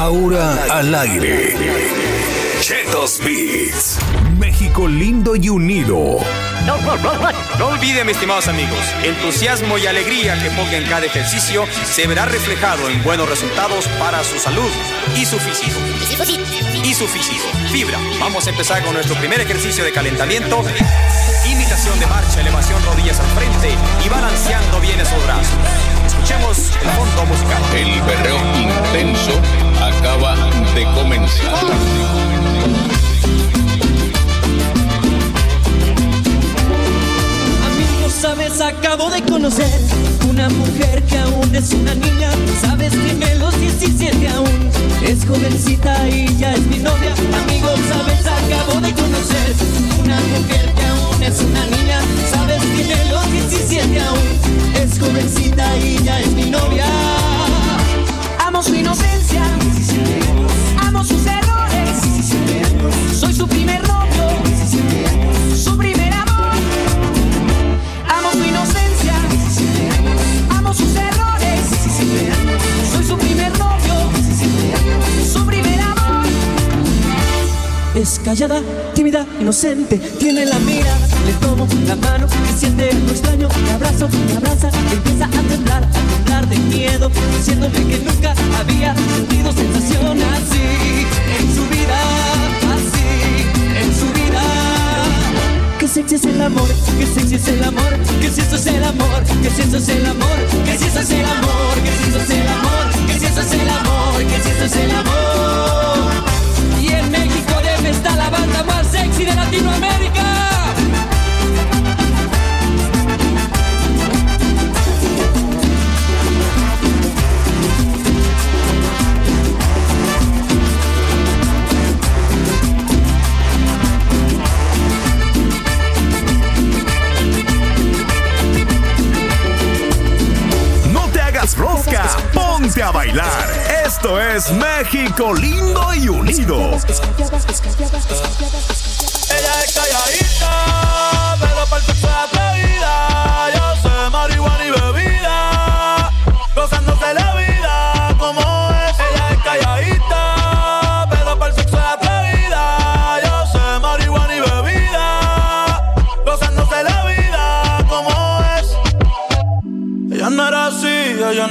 Ahora al aire. Chetos Beats. México lindo y unido. No, no, olviden, mis estimados amigos, entusiasmo y alegría que ponga en cada ejercicio se verá reflejado en buenos resultados para su salud y su físico. Y su físico. Fibra. Vamos a empezar con nuestro primer ejercicio de calentamiento. Imitación de marcha, elevación rodillas al frente y balanceando bien esos brazos. Escuchemos el fondo musical. El berreo intenso acaba de comenzar. Amigos, sabes, acabo de conocer una mujer que aún es una niña. Sabes, tiene los 17 aún. Es jovencita y ya es mi novia. Amigos, sabes, acabo de conocer una mujer que aún es una niña. Sabes, tiene los 17 aún. Es jovencita y ya es mi novia. Amo su inocencia. Amo sus errores. Soy su primer novio. Su primer amor. Amo su inocencia. Amo sus errores. Soy su primer novio. Su primer amor. Es callada, tímida, inocente. Tiene la mirada, le tomo la mano siente algo extraño. Me abrazo, me abraza, empieza a temblar, temblar de miedo, diciéndome que nunca había sentido sensación así en su vida, así en su vida. Que sexy es el amor, que sexy es el amor, que si eso es el amor, que si eso es el amor, que si eso es el amor, que si es el amor, que si eso es el amor, que si eso es el amor. Y en México debe estar la banda más sexy de Latinoamérica. Ponte a bailar. Esto es México lindo y unido. Ella es calladita,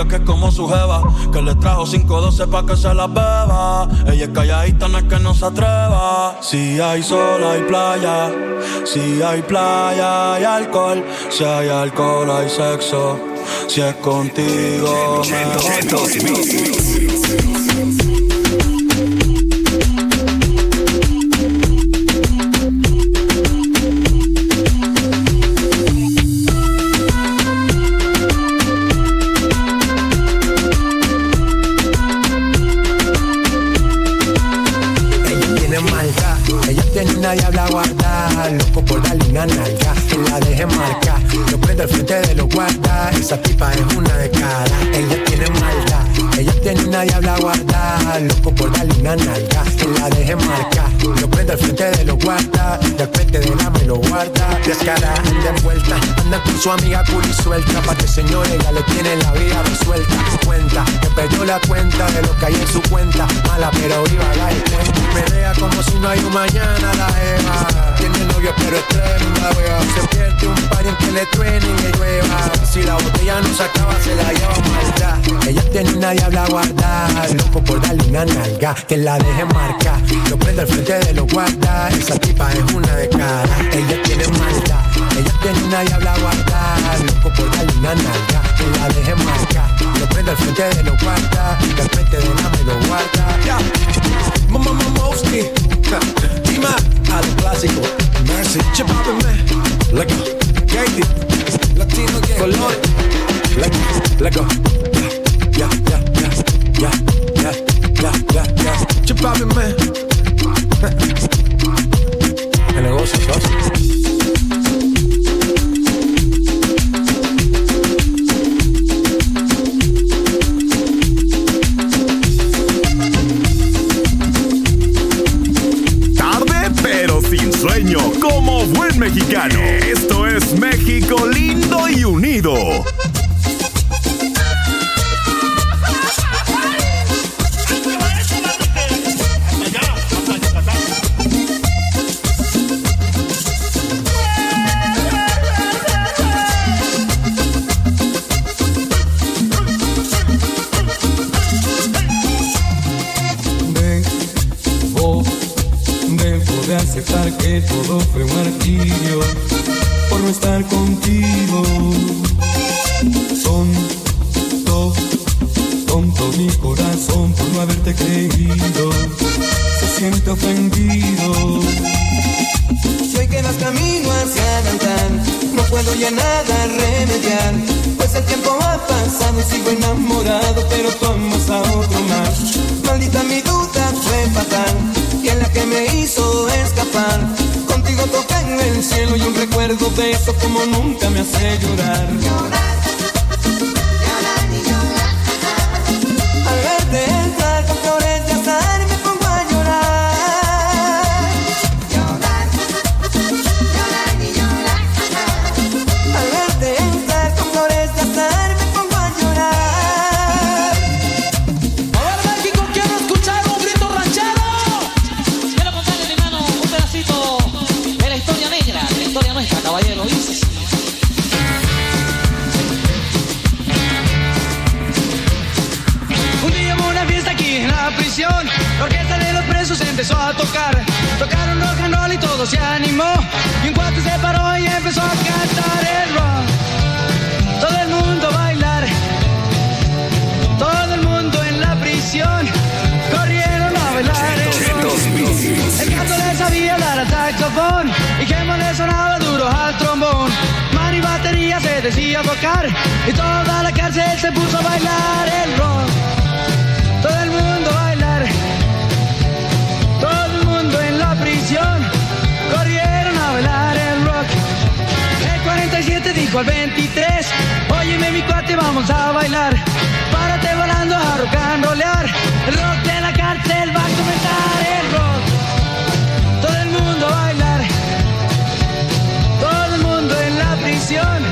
amiga que es como su jeva. Que le trajo 512 pa' que se la beba. Ella es calladita, no es que no se atreva. Si hay sol, hay playa. Si hay playa, hay alcohol. Si hay alcohol, hay sexo. Si es contigo. Lo prendo al frente de los guarda, del frente de la me lo guarda, descara, anda envuelta, anda con su amiga cool suelta, pa' que señores ya le tiene la vida resuelta, cuenta, que perdió la cuenta de lo que hay en su cuenta, mala pero viva la me vea como si no hay un mañana la Eva. Tiene novio pero es. Se pierde un par en que le truene y le llueva. Si la botella no se acaba, se la lleva malta. Ella tiene una diabla guarda. Loco por darle una nalga, que la deje marca. Lo prende al frente de los guardas. Esa tipa es una de cara. Ella tiene maldad. Ella tiene una diabla guarda. Loco por darle una nalga, que la deje marca. Lo prende al frente de los guardas. Que al frente de la me lo guarda. Yeah. Mamá, mamá, Dima, al clásico. Mercy, man. Let go. Katie. Latino. Color. Let go. Let Y toda la cárcel se puso a bailar el rock. Todo el mundo a bailar, todo el mundo en la prisión, corrieron a bailar el rock. El 47 dijo al 23, óyeme mi cuate, vamos a bailar, párate volando a rock and rollear, el rock de la cárcel va a comenzar el rock. Todo el mundo bailar, todo el mundo en la prisión,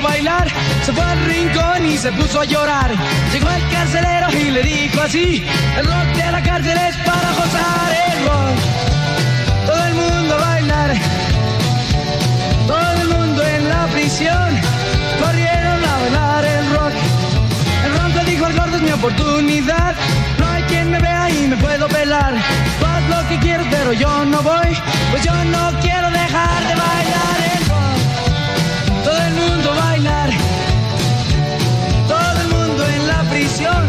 bailar, se fue al rincón y se puso a llorar. Llegó el carcelero y le dijo así, el rock de la cárcel es para gozar el rock. Todo el mundo a bailar, todo el mundo en la prisión, corrieron a bailar el rock. El ronco dijo el gordo es mi oportunidad, no hay quien me vea y me puedo pelar. Haz lo que quieres pero yo no voy, pues yo no quiero dejar de bailar el todo el mundo bailar, todo el mundo en la prisión,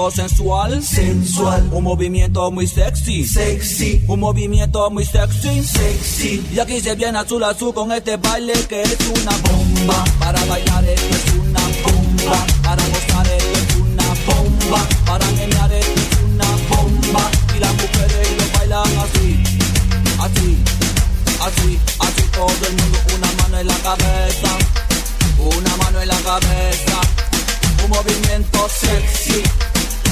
movimiento sensual, sensual, un movimiento muy sexy, sexy, un movimiento muy sexy, sexy. Y aquí se viene azul azul con este baile que es una bomba. Para bailar esto es una bomba, para gozar esto es una bomba, para menear esto es una bomba. Y las mujeres lo bailan así, así, así, así todo el mundo. Una mano en la cabeza, una mano en la cabeza, un movimiento sexy,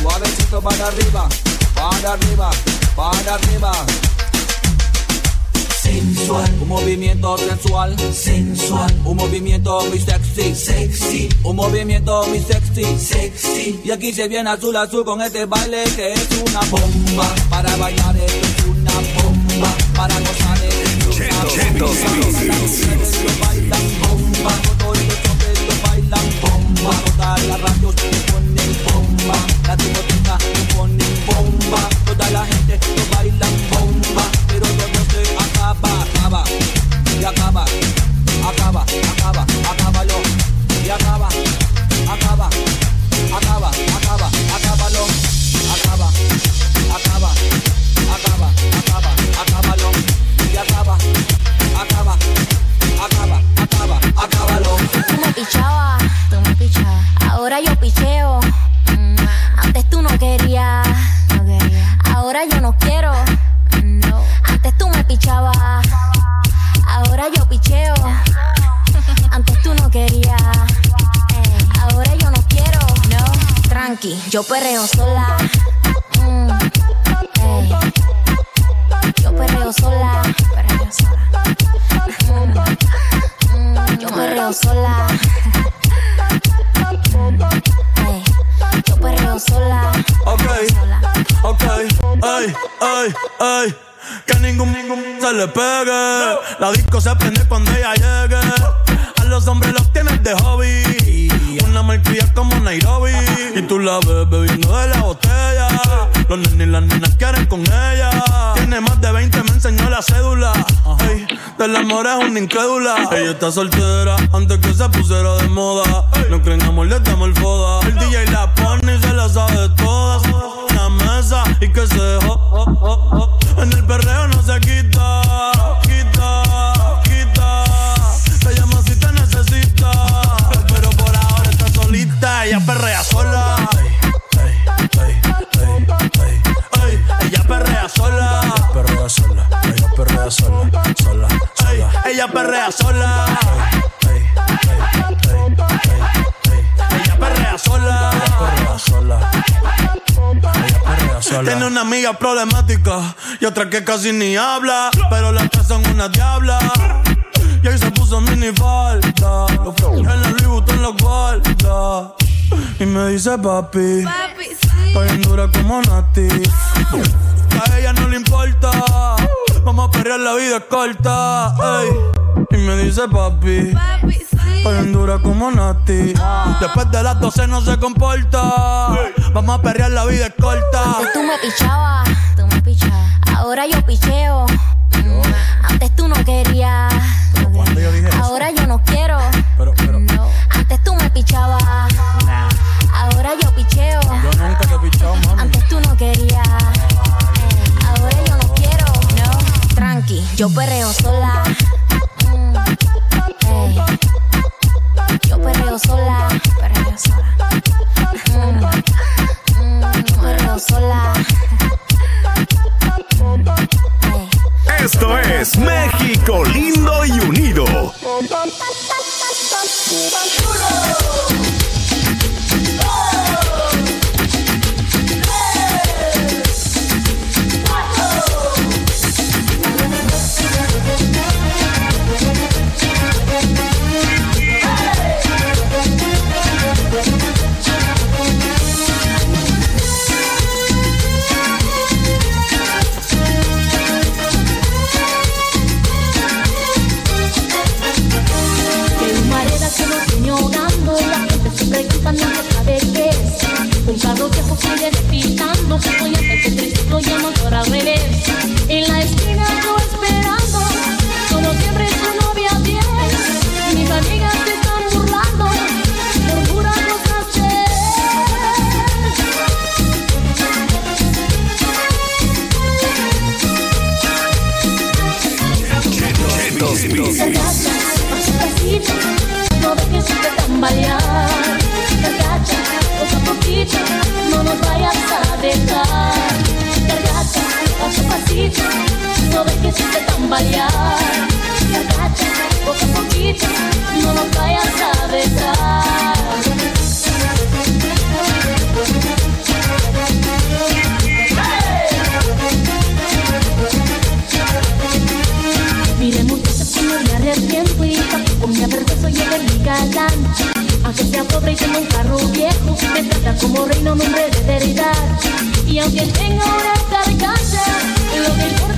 suavecito para arriba, para arriba, para arriba. Sensual, un movimiento sensual, sensual, un movimiento muy sexy, sexy, un movimiento muy sexy, sexy. Y aquí se viene azul azul con este baile que es una bomba. Para bailar esto es una bomba, para gozar esto es una bomba. Bailan bomba, todos los bailan bomba. Todas las radios bomba, la discoteca le ponen bomba. Toda la gente lo bailan Del amor es una incrédula. Ella está soltera antes que se pusiera de moda. No creen amor, le damos el foda. El DJ la pone y se la sabe todas. Una mesa y que se dejó. En el perreo no se quita. Quita, quita. Te llama si te necesita. Pero por ahora está solita. Ella perrea sola. Ella perrea sola. Ella perrea sola. Ella perrea sola. Sola, sola. Ella perrea sola. Ella perrea sola. Ella perrea sola. Tiene una amiga problemática y otra que casi ni habla, pero las tres son una diabla. Y ahí se puso mini falta, los en la Louis Vuitton los guarda. Y me dice papi, estoy en dura como Nati. A ella no le importa, vamos a perrear la vida es corta. ey. Y me dice papi, estoy en dura como Nati. Después de las 12 no se comporta, vamos a perrear la vida es corta. Antes tú me pichabas, tú me pichabas. Ahora yo picheo. Mm, Antes tú no querías. Ahora yo no quiero. No. Antes tú me pichabas. Ahora yo picheo. Yo nunca te he pichado, mami. Antes tú no querías. Yo perreo sola. Mm. como hombre de verdad. Y aunque tenga una carcasa, lo que importa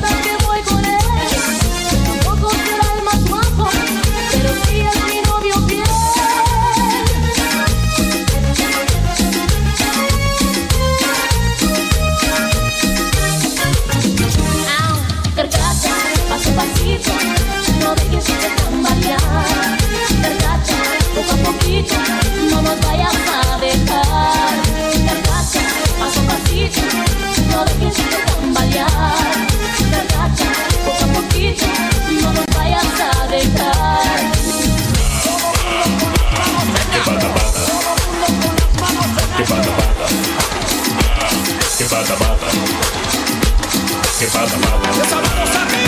que bata, bata. Que bata, bata.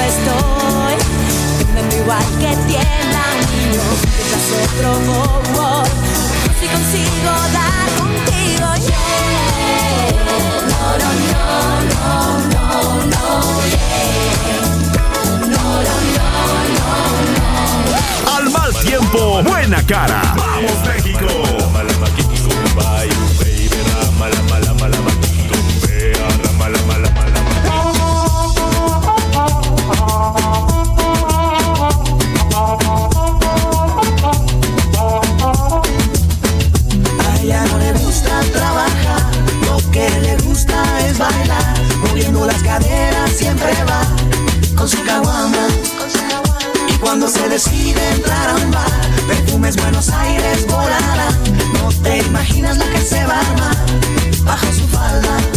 estoy, igual que tiembla un otro si consigo dar contigo. No, no, no, no, no, no, yeah. No, no, no, no, no. Al mal tiempo, buena cara. Vamos México. con su. Y cuando se decide entrar a un perfumes Buenos Aires volarán. No te imaginas lo que se va a armar bajo su falda.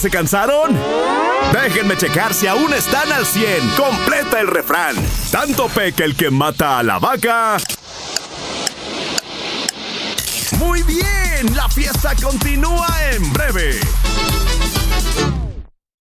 se cansaron? Déjenme checar si aún están al 100. Completa el refrán. Tanto peca el que mata a la vaca. Muy bien, la fiesta continúa en breve.